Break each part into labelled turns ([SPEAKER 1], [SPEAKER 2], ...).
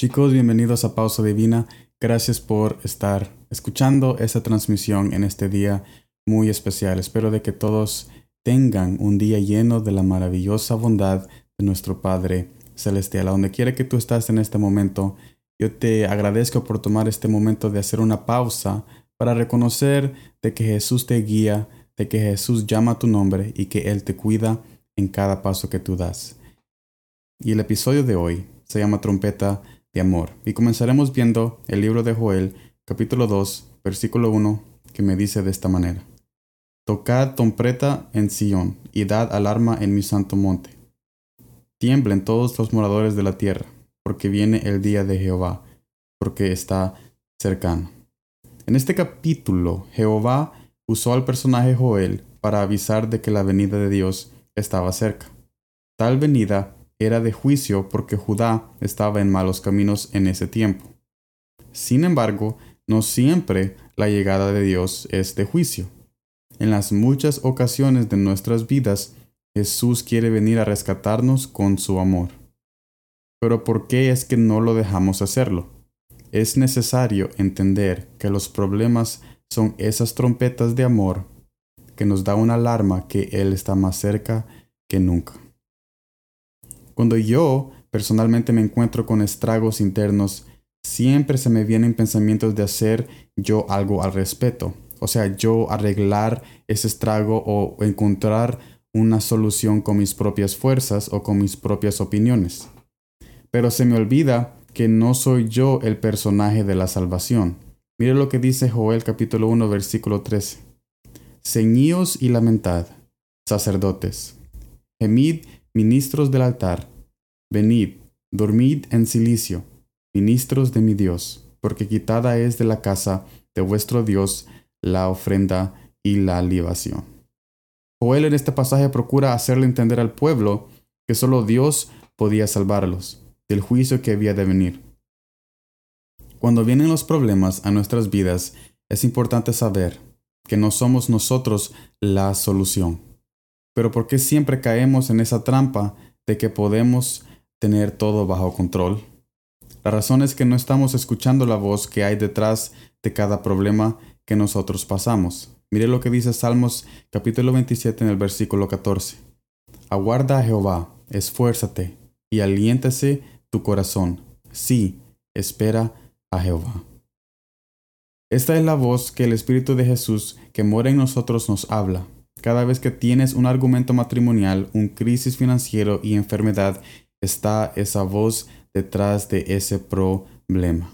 [SPEAKER 1] Chicos, bienvenidos a Pausa Divina. Gracias por estar escuchando esta transmisión en este día muy especial. Espero de que todos tengan un día lleno de la maravillosa bondad de nuestro Padre Celestial. A donde quiera que tú estás en este momento, yo te agradezco por tomar este momento de hacer una pausa para reconocer de que Jesús te guía, de que Jesús llama tu nombre y que Él te cuida en cada paso que tú das. Y el episodio de hoy se llama Trompeta de Amor. Y comenzaremos viendo el libro de Joel, capítulo 2, versículo 1, que me dice de esta manera. Tocad trompeta en Sion y dad alarma en mi santo monte. Tiemblen todos los moradores de la tierra, porque viene el día de Jehová, porque está cercano. En este capítulo, Jehová usó al personaje Joel para avisar de que la venida de Dios estaba cerca. Tal venida era de juicio porque Judá estaba en malos caminos en ese tiempo. Sin embargo, no siempre la llegada de Dios es de juicio. En las muchas ocasiones de nuestras vidas, Jesús quiere venir a rescatarnos con su amor. Pero ¿por qué es que no lo dejamos hacerlo? Es necesario entender que los problemas son esas trompetas de amor que nos da una alarma que Él está más cerca que nunca. Cuando yo personalmente me encuentro con estragos internos, siempre se me vienen pensamientos de hacer yo algo al respecto o sea, yo arreglar ese estrago o encontrar una solución con mis propias fuerzas o con mis propias opiniones. Pero se me olvida que no soy yo el personaje de la salvación. Mire lo que dice Joel capítulo 1 versículo 13. Ceñíos y lamentad, sacerdotes. Gemid, ministros del altar. Venid, dormid en silicio, ministros de mi Dios, porque quitada es de la casa de vuestro Dios la ofrenda y la libación. Joel en este pasaje procura hacerle entender al pueblo que solo Dios podía salvarlos del juicio que había de venir. Cuando vienen los problemas a nuestras vidas, es importante saber que no somos nosotros la solución. Pero ¿por qué siempre caemos en esa trampa de que podemos tener todo bajo control? La razón es que no estamos escuchando la voz que hay detrás de cada problema que nosotros pasamos. Mire lo que dice Salmos capítulo 27 en el versículo 14. Aguarda a Jehová, esfuérzate y aliéntase tu corazón. Sí, espera a Jehová. Esta es la voz que el Espíritu de Jesús que mora en nosotros nos habla. Cada vez que tienes un argumento matrimonial, un crisis financiero y enfermedad, está esa voz detrás de ese problema.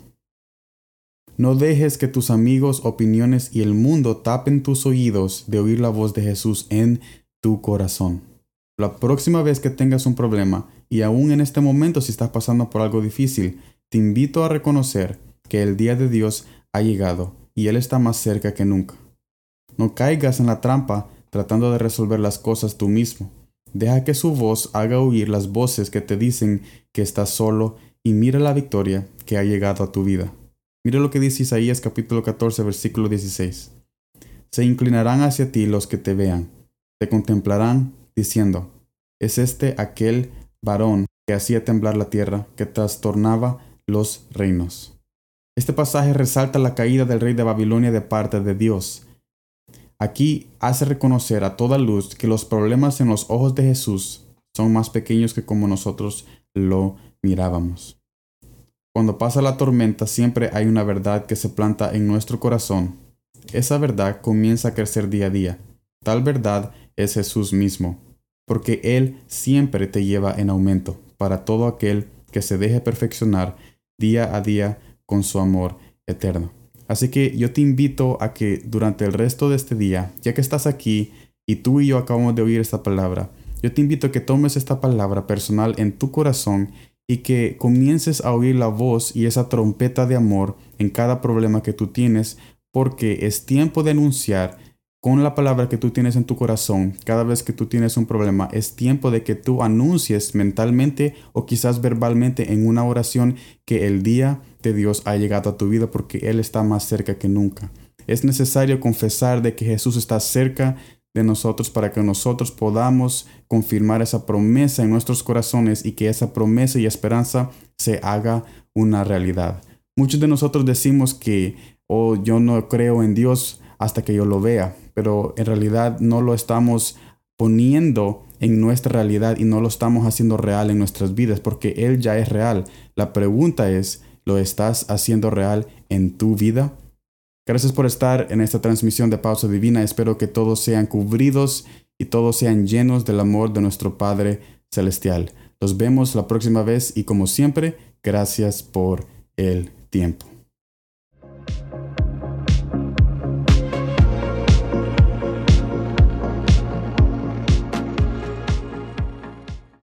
[SPEAKER 1] No dejes que tus amigos, opiniones y el mundo tapen tus oídos de oír la voz de Jesús en tu corazón. La próxima vez que tengas un problema, y aún en este momento si estás pasando por algo difícil, te invito a reconocer que el día de Dios ha llegado y Él está más cerca que nunca. No caigas en la trampa tratando de resolver las cosas tú mismo. Deja que su voz haga oír las voces que te dicen que estás solo y mira la victoria que ha llegado a tu vida. Mira lo que dice Isaías capítulo 14 versículo 16. Se inclinarán hacia ti los que te vean, te contemplarán diciendo, es este aquel varón que hacía temblar la tierra, que trastornaba los reinos. Este pasaje resalta la caída del rey de Babilonia de parte de Dios. Aquí hace reconocer a toda luz que los problemas en los ojos de Jesús son más pequeños que como nosotros lo mirábamos. Cuando pasa la tormenta siempre hay una verdad que se planta en nuestro corazón. Esa verdad comienza a crecer día a día. Tal verdad es Jesús mismo, porque Él siempre te lleva en aumento para todo aquel que se deje perfeccionar día a día con su amor eterno. Así que yo te invito a que durante el resto de este día, ya que estás aquí y tú y yo acabamos de oír esta palabra, yo te invito a que tomes esta palabra personal en tu corazón y que comiences a oír la voz y esa trompeta de amor en cada problema que tú tienes, porque es tiempo de anunciar con la palabra que tú tienes en tu corazón, cada vez que tú tienes un problema, es tiempo de que tú anuncies mentalmente o quizás verbalmente en una oración que el día de Dios ha llegado a tu vida porque Él está más cerca que nunca. Es necesario confesar de que Jesús está cerca de nosotros para que nosotros podamos confirmar esa promesa en nuestros corazones y que esa promesa y esperanza se haga una realidad. Muchos de nosotros decimos que, oh, yo no creo en Dios hasta que yo lo vea, pero en realidad no lo estamos poniendo en nuestra realidad y no lo estamos haciendo real en nuestras vidas porque Él ya es real. La pregunta es, ¿lo estás haciendo real en tu vida? Gracias por estar en esta transmisión de Pausa Divina. Espero que todos sean cubridos y todos sean llenos del amor de nuestro Padre Celestial. Los vemos la próxima vez y como siempre, gracias por el tiempo.